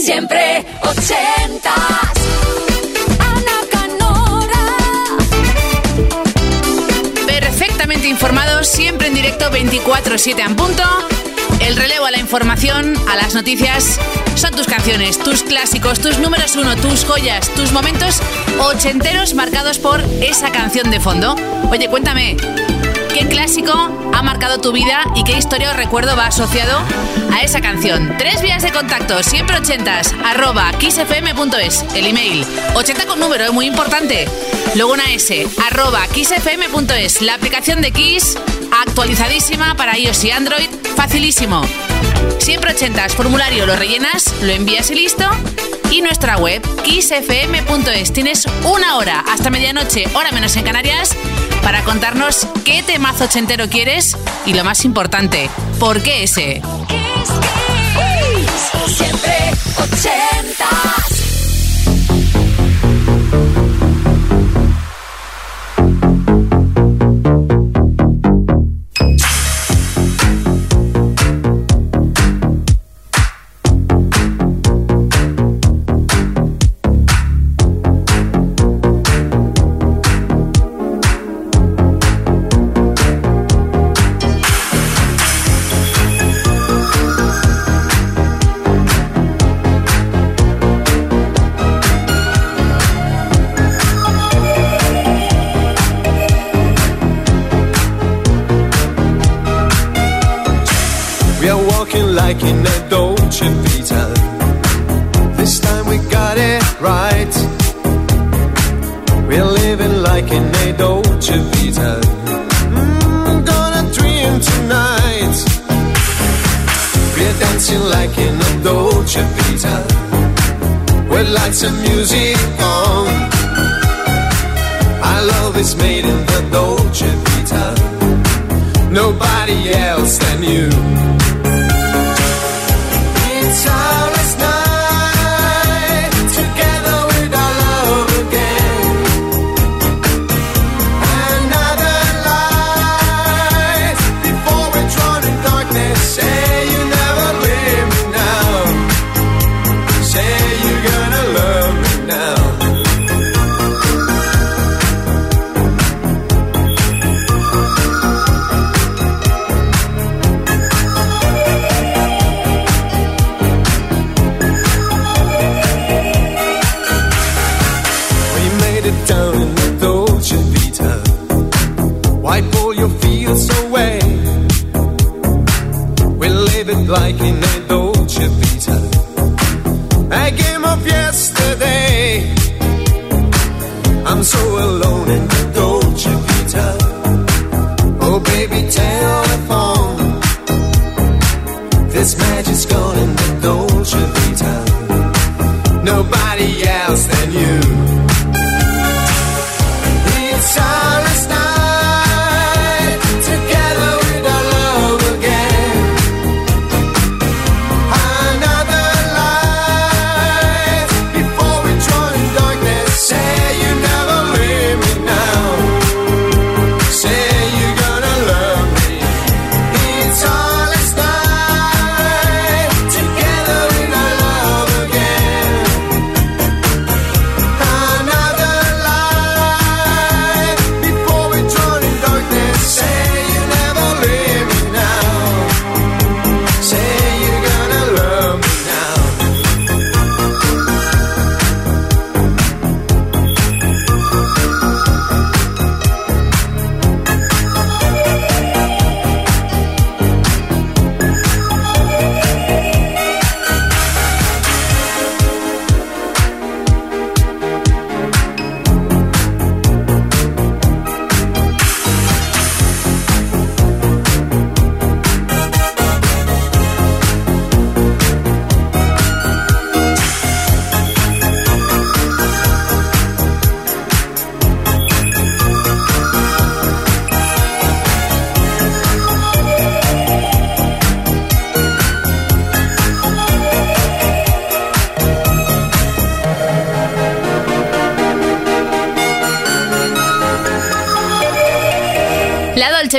Siempre ochentas. Ana Canora. Perfectamente informados, siempre en directo 24-7 en punto. El relevo a la información, a las noticias, son tus canciones, tus clásicos, tus números uno, tus joyas, tus momentos ochenteros marcados por esa canción de fondo. Oye, cuéntame, ¿qué clásico ha marcado tu vida y qué historia o recuerdo va asociado a esa canción? Tres vías de contacto, siempre ochentas, arroba kissfm.es, el email, 80 con número, es muy importante. Luego una S, arroba kissfm.es, la aplicación de Kiss, actualizadísima para iOS y Android, facilísimo. Siempre ochentas, formulario lo rellenas, lo envías y listo y nuestra web kissfm.es. Tienes una hora hasta medianoche, hora menos en Canarias, para contarnos qué temazo ochentero quieres y lo más importante, ¿por qué ese? Siempre 80. You're walking like in a Dolce Vita. This time we got it right. We're living like in a Dolce Vita. Mm, gonna dream tonight. We're dancing like in a Dolce Vita. With lights and music on. I love this made in the Dolce Vita. Nobody else than you.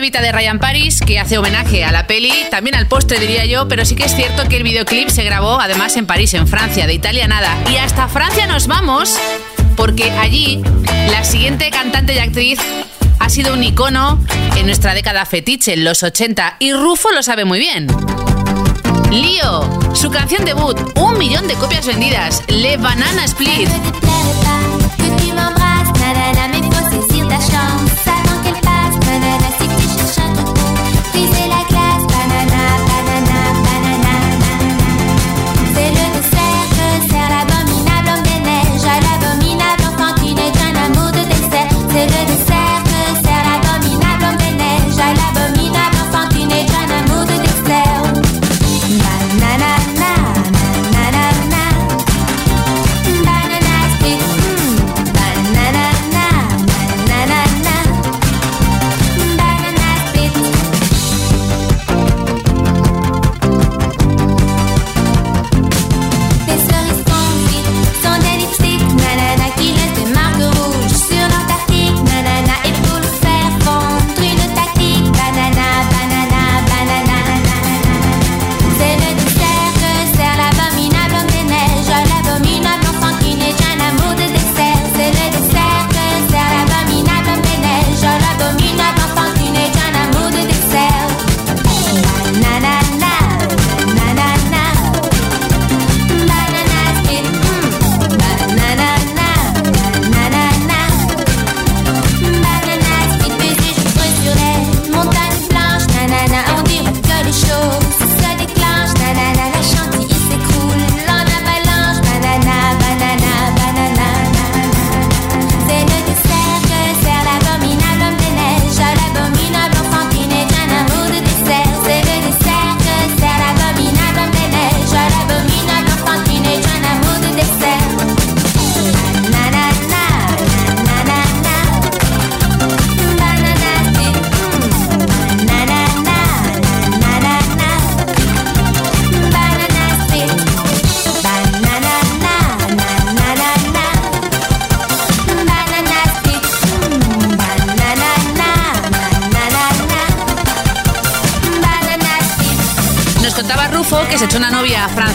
De Ryan Paris, que hace homenaje a la peli, también al postre diría yo, pero sí que es cierto que el videoclip se grabó además en París, en Francia, de Italia nada. Y hasta Francia nos vamos, porque allí la siguiente cantante y actriz ha sido un icono en nuestra década fetiche, en los 80, y Rufo lo sabe muy bien. Lío, su canción debut, un millón de copias vendidas, Le Banana Split.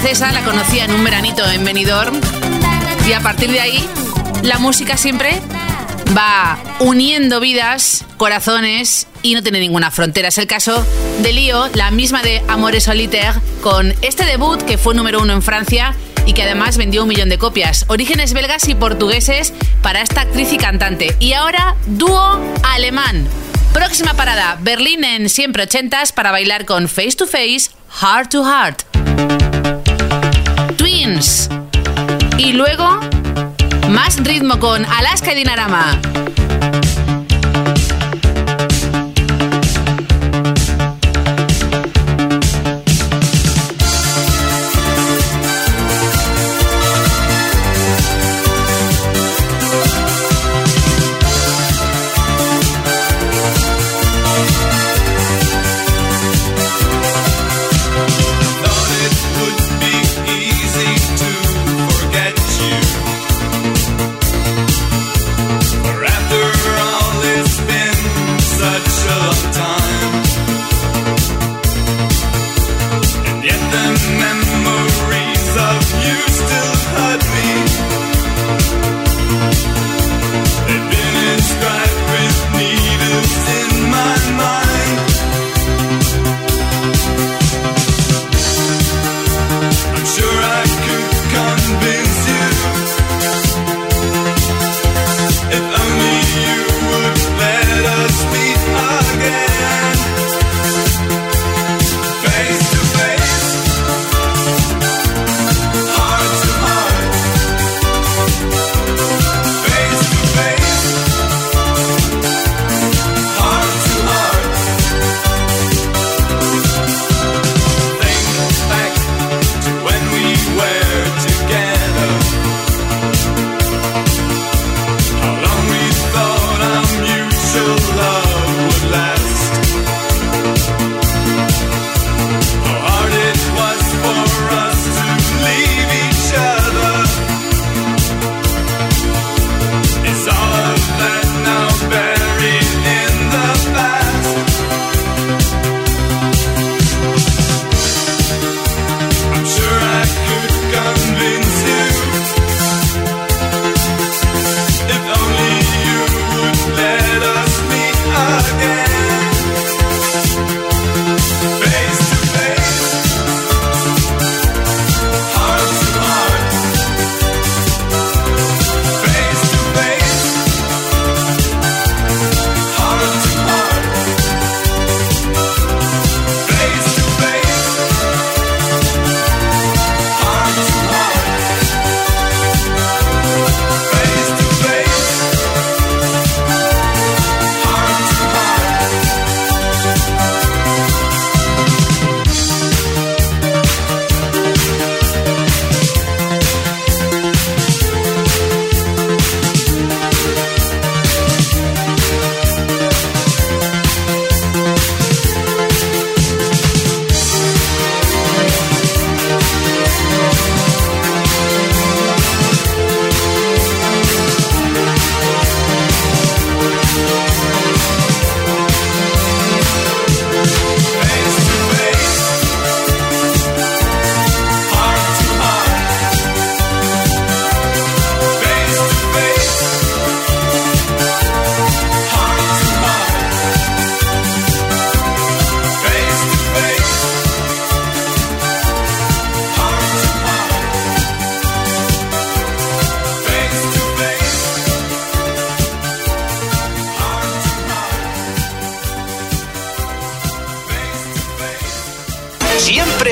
Francesa, la conocía en un veranito en Benidorm y a partir de ahí la música siempre va uniendo vidas, corazones y no tiene ninguna frontera. Es el caso de Lío, la misma de Amores Solitaire, con este debut que fue número uno en Francia y que además vendió un millón de copias. Orígenes belgas y portugueses para esta actriz y cantante. Y ahora, dúo alemán. Próxima parada, Berlín en siempre ochentas para bailar con Face to Face, Heart to Heart. Y luego, más ritmo con Alaska y Dinarama.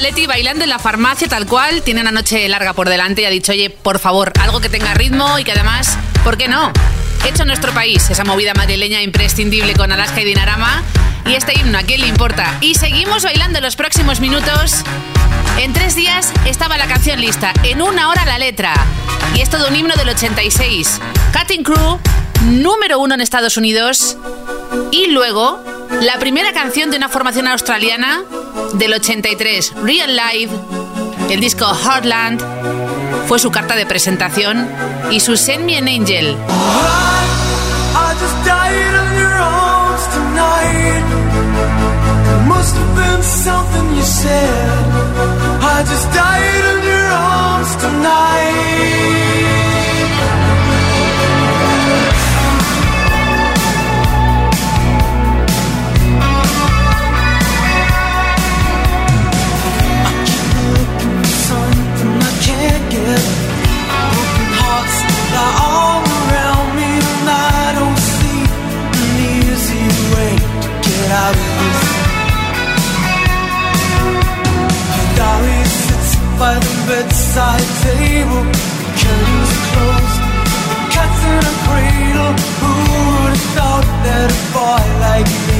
Leti bailando en la farmacia tal cual, tiene una noche larga por delante y ha dicho, oye, por favor, algo que tenga ritmo y que además, ¿por qué no? Hecho en nuestro país, esa movida madrileña imprescindible con Alaska y Dinarama y este himno, ¿a quién le importa? Y seguimos bailando los próximos minutos. En tres días estaba la canción lista, en una hora la letra. Y es todo un himno del 86. Cutting Crew, número uno en Estados Unidos. Y luego, la primera canción de una formación australiana del 83, Real Life, el disco Heartland, fue su carta de presentación y su Send Me an Angel. By the bedside table, curtains closed, cat's in a cradle. Who would have thought that a boy like me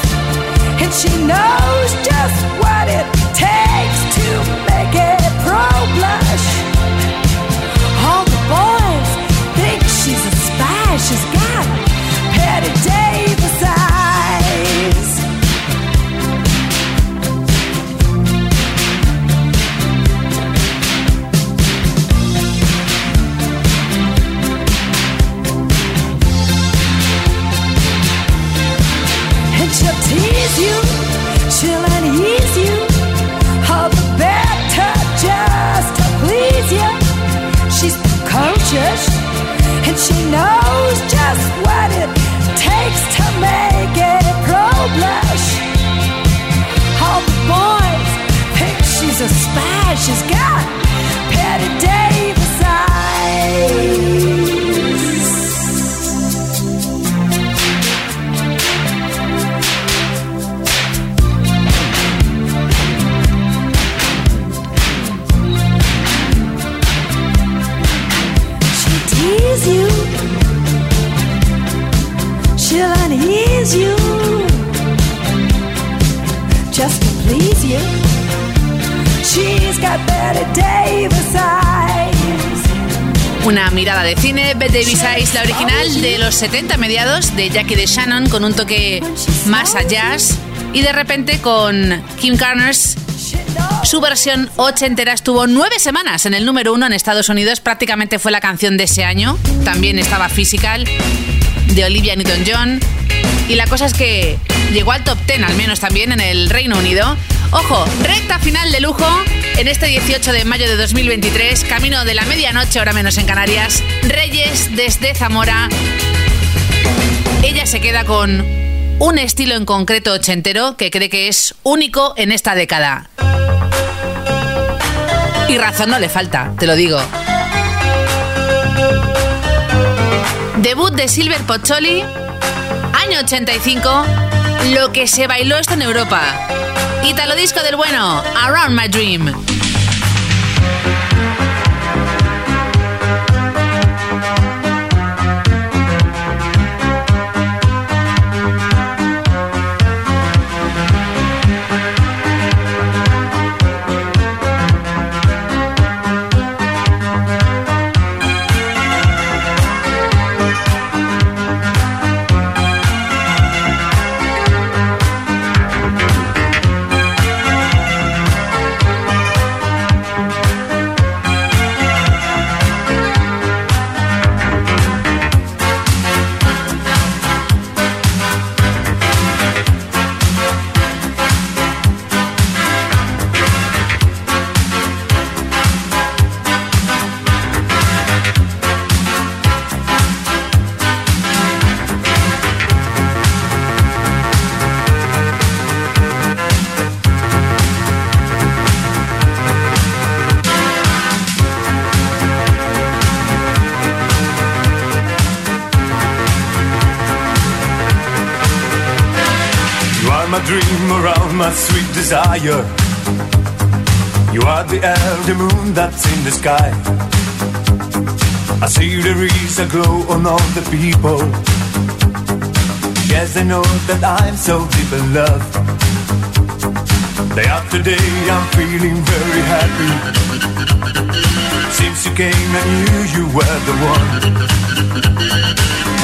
and she knows just what it takes to make a pro blush. All the boys think she's a spy. She's got Patty Davis eyes. and she'll she'll unease you, all the better just to please you. She's precocious, and she knows just what it takes to make a pro blush. All the boys think she's a spy. She's got Una mirada de cine, Bette Davis la original de los 70 mediados de Jackie de Shannon con un toque más a jazz y de repente con Kim Carnes Su versión ochentera estuvo nueve semanas en el número uno en Estados Unidos. Prácticamente fue la canción de ese año. También estaba Physical de Olivia Newton-John. Y la cosa es que llegó al top 10, al menos también en el Reino Unido. Ojo, recta final de lujo en este 18 de mayo de 2023, camino de la medianoche, ahora menos en Canarias. Reyes desde Zamora. Ella se queda con un estilo en concreto ochentero que cree que es único en esta década. Y razón no le falta, te lo digo. Debut de Silver Pozzoli, año 85, lo que se bailó esto en Europa. Italo disco del bueno, Around My Dream. Sweet desire. You are the the moon that's in the sky. I see there is a glow on all the people. Yes, I know that I'm so deep in love. Day after day, I'm feeling very happy. Since you came, I knew you were the one.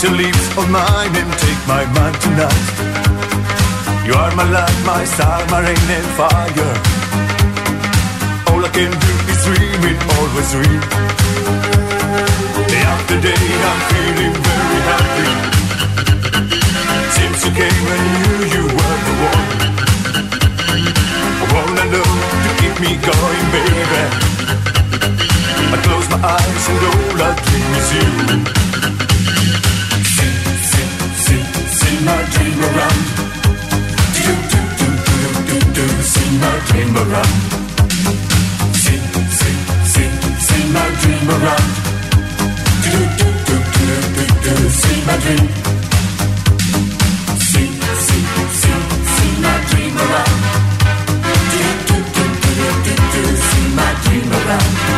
Your lips on mine and take my mind tonight. You are my light, my star, my rain and fire. All I can do is dream it, always dream. Day after day, I'm feeling very happy. Since you came, I knew you were the one. I wanna know to keep me going, baby. I close my eyes and all I dream is you. Sing, sing, sing, sing my dream around. Do, do, do, do, do, do, sing my dream around. Sing, sing, sing, sing my dream around. Do, do, do, do, do, do, sing my dream. Sing, sing, sing, sing my dream around. Do, do, do, do, do, do, sing my dream around.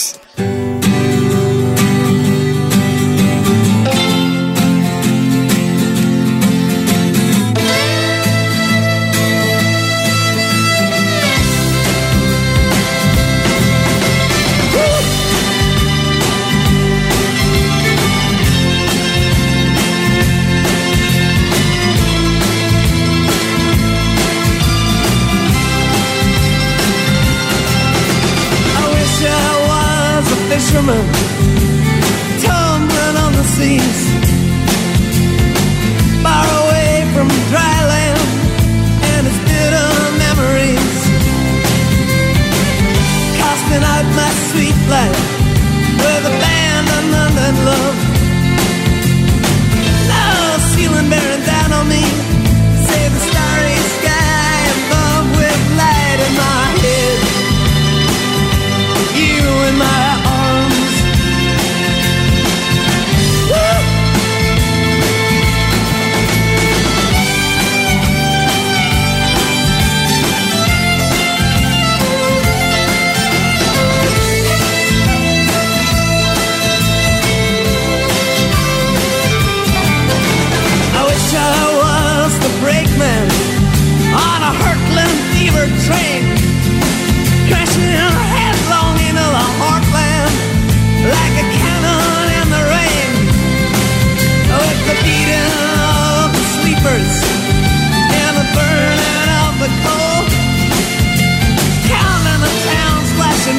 living out my sweet life with a band and London love. Love's feeling bearing down on me.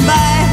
by.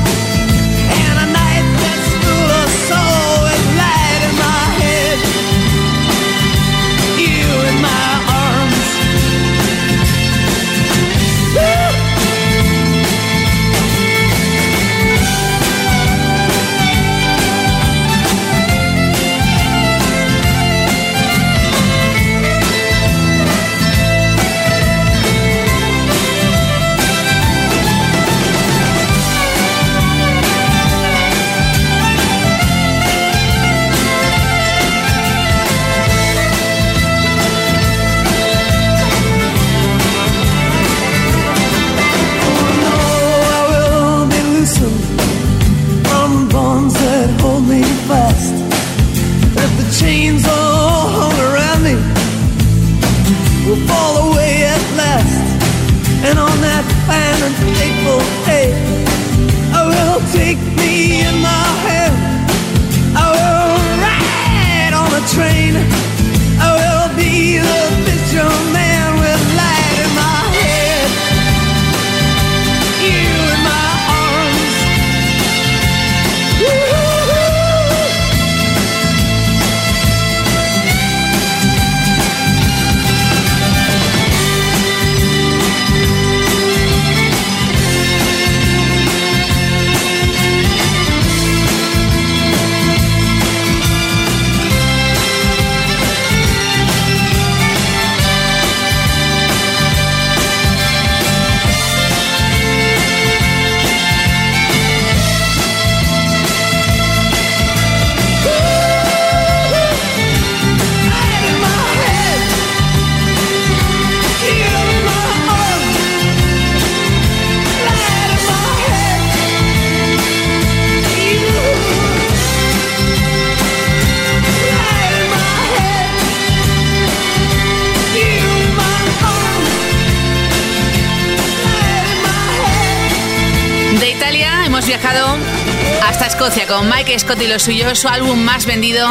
Mike Scott y lo suyo. Su álbum más vendido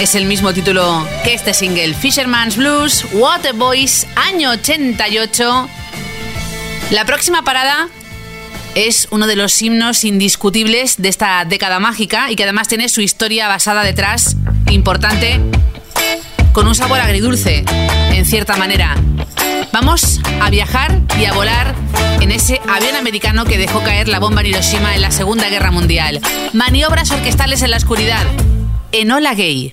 es el mismo título que este single, Fisherman's Blues, Water Boys, año 88. La próxima parada es uno de los himnos indiscutibles de esta década mágica y que además tiene su historia basada detrás, importante, con un sabor agridulce, en cierta manera. Vamos a viajar y a volar en ese avión americano que dejó caer la bomba en Hiroshima en la Segunda Guerra Mundial. Maniobras orquestales en la oscuridad. Enola Gay.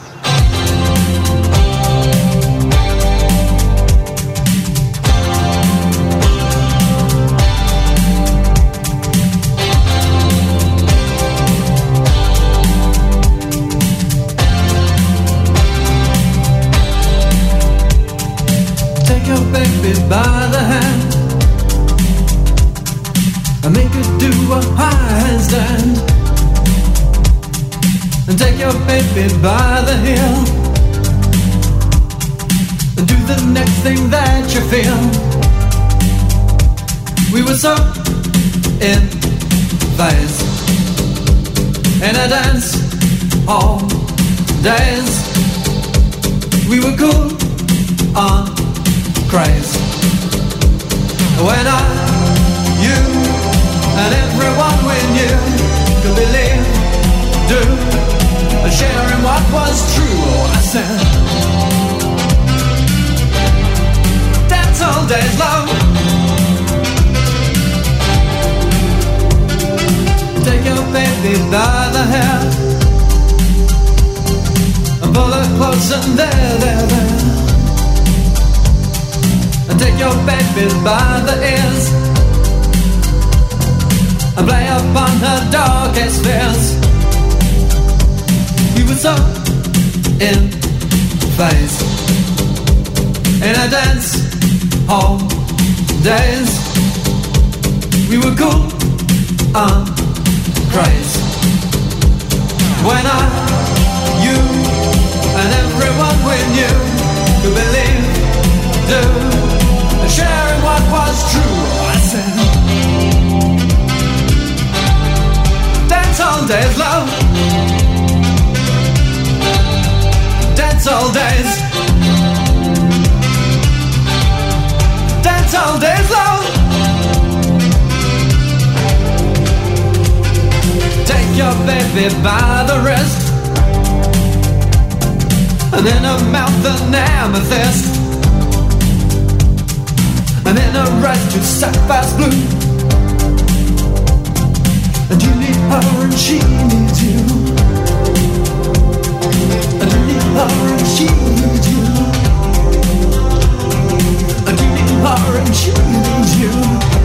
Baby by the and do the next thing that you feel. We were so in phase in a dance all days. We were cool on craze when I you and everyone we knew said, that's all days love. Take your baby by the hair and pull her close and there, there, there. And take your baby by the ears and play upon her darkest fears. We were so in phase in a dance hall days. We were cool and crazy when I, you, and everyone we knew could believe, do, share what was true. I said, dance all days, love. Dance all days. Dance all days, love. Take your baby by the wrist And in her mouth an amethyst And in her eyes two sapphires blue And you need her and she needs you orange, you, you, you.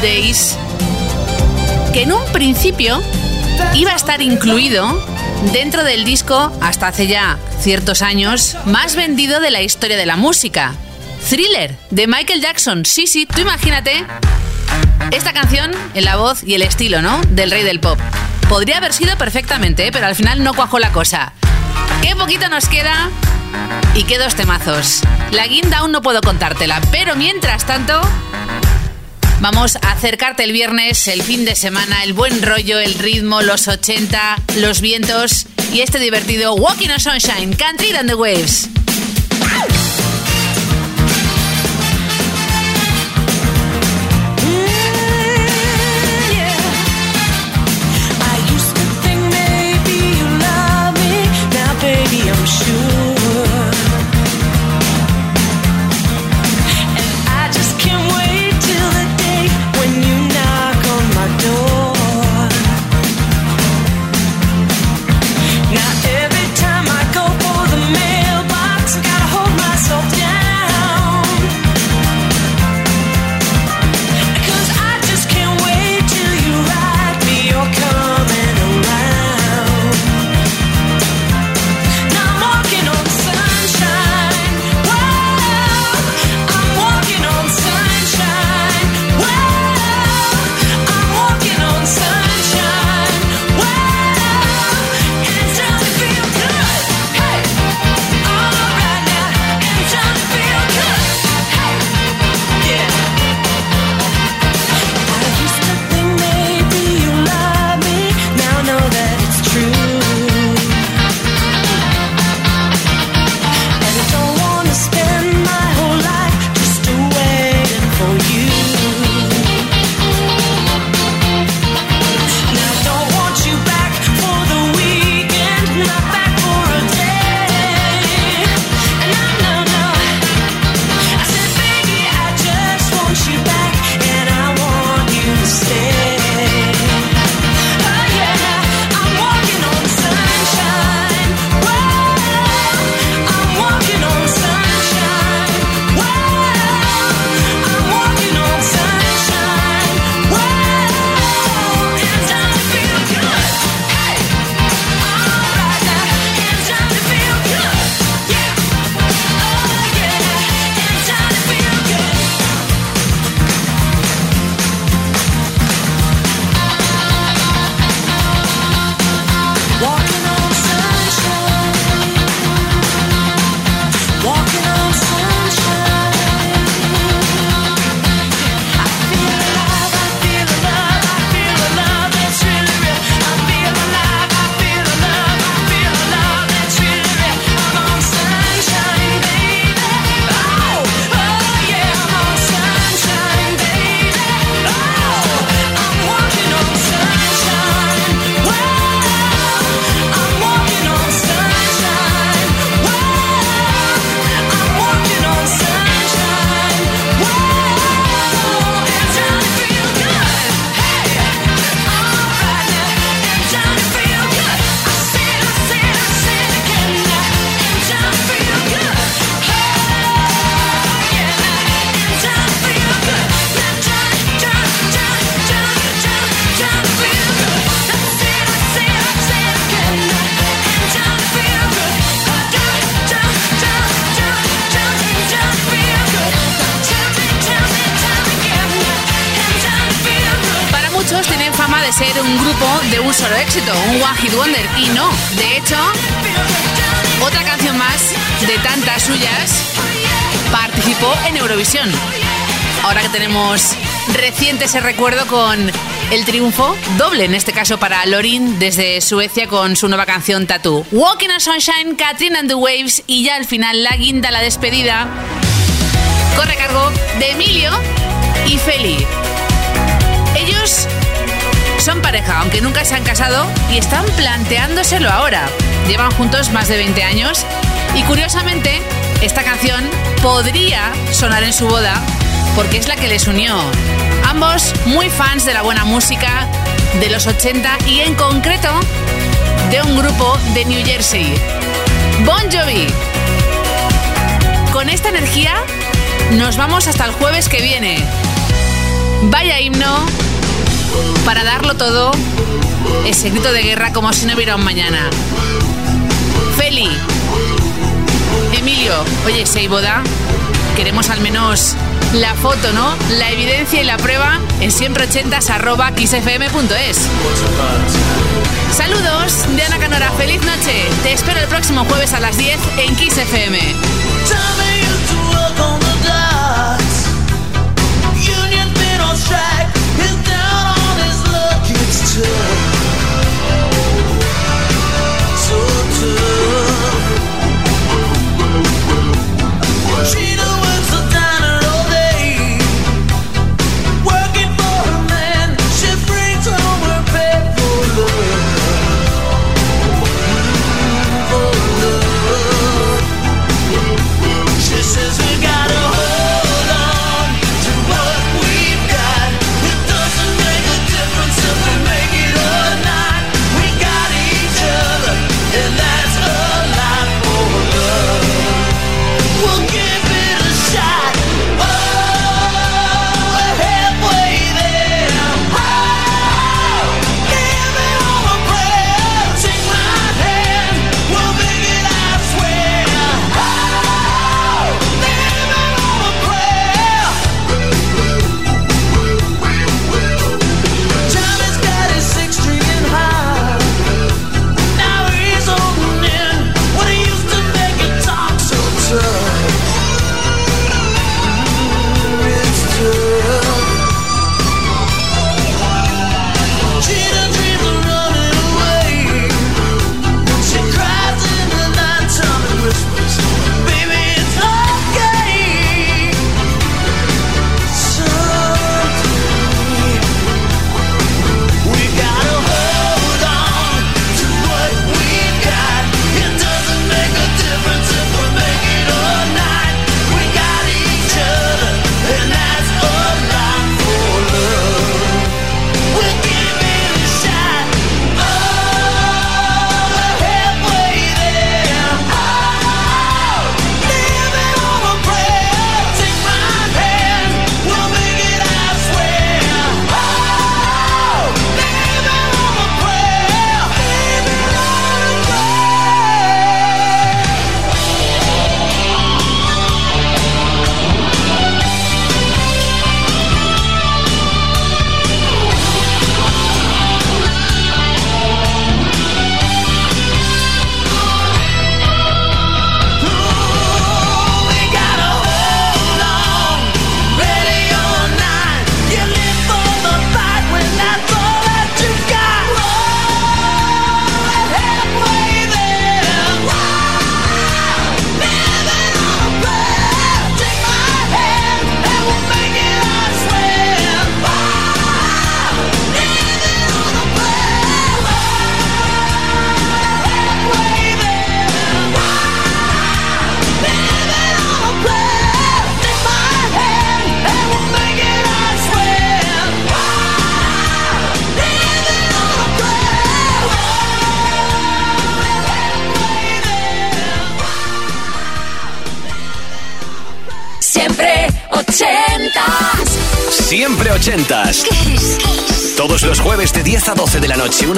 Days, que en un principio iba a estar incluido dentro del disco, hasta hace ya ciertos años, más vendido de la historia de la música. Thriller, de Michael Jackson. Sí, sí, tú imagínate esta canción en la voz y el estilo, ¿no? Del rey del pop. Podría haber sido perfectamente, ¿eh? pero al final no cuajó la cosa. Qué poquito nos queda y qué dos temazos. La guinda aún no puedo contártela, pero mientras tanto, vamos a acercarte el viernes, el fin de semana, el buen rollo, el ritmo, los 80, los vientos y este divertido Walking on Sunshine, Country and the Waves. Fama de ser un grupo de un solo éxito, un One Hit Wonder. Y no, de hecho, otra canción más de tantas suyas participó en Eurovisión. Ahora que tenemos reciente ese recuerdo con el triunfo doble, en este caso para Lorin desde Suecia con su nueva canción Tattoo. Walking on Sunshine, Catherine and the Waves y ya al final la guinda, la despedida, corre cargo de Emilio y Feli. Ellos son pareja, aunque nunca se han casado y están planteándoselo ahora. Llevan juntos más de 20 años y curiosamente esta canción podría sonar en su boda porque es la que les unió. Ambos muy fans de la buena música de los 80 y en concreto de un grupo de New Jersey, Bon Jovi. Con esta energía nos vamos hasta el jueves que viene. Vaya himno para darlo todo, ese grito de guerra como si no hubiera un mañana. Feli, Emilio, oye, si hay boda, queremos al menos la foto, ¿no? La evidencia y la prueba en siempreochentas arroba xfm.es. Saludos de Ana Canora, feliz noche. Te espero el próximo jueves a las 10 en. Todos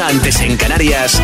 antes en Canarias,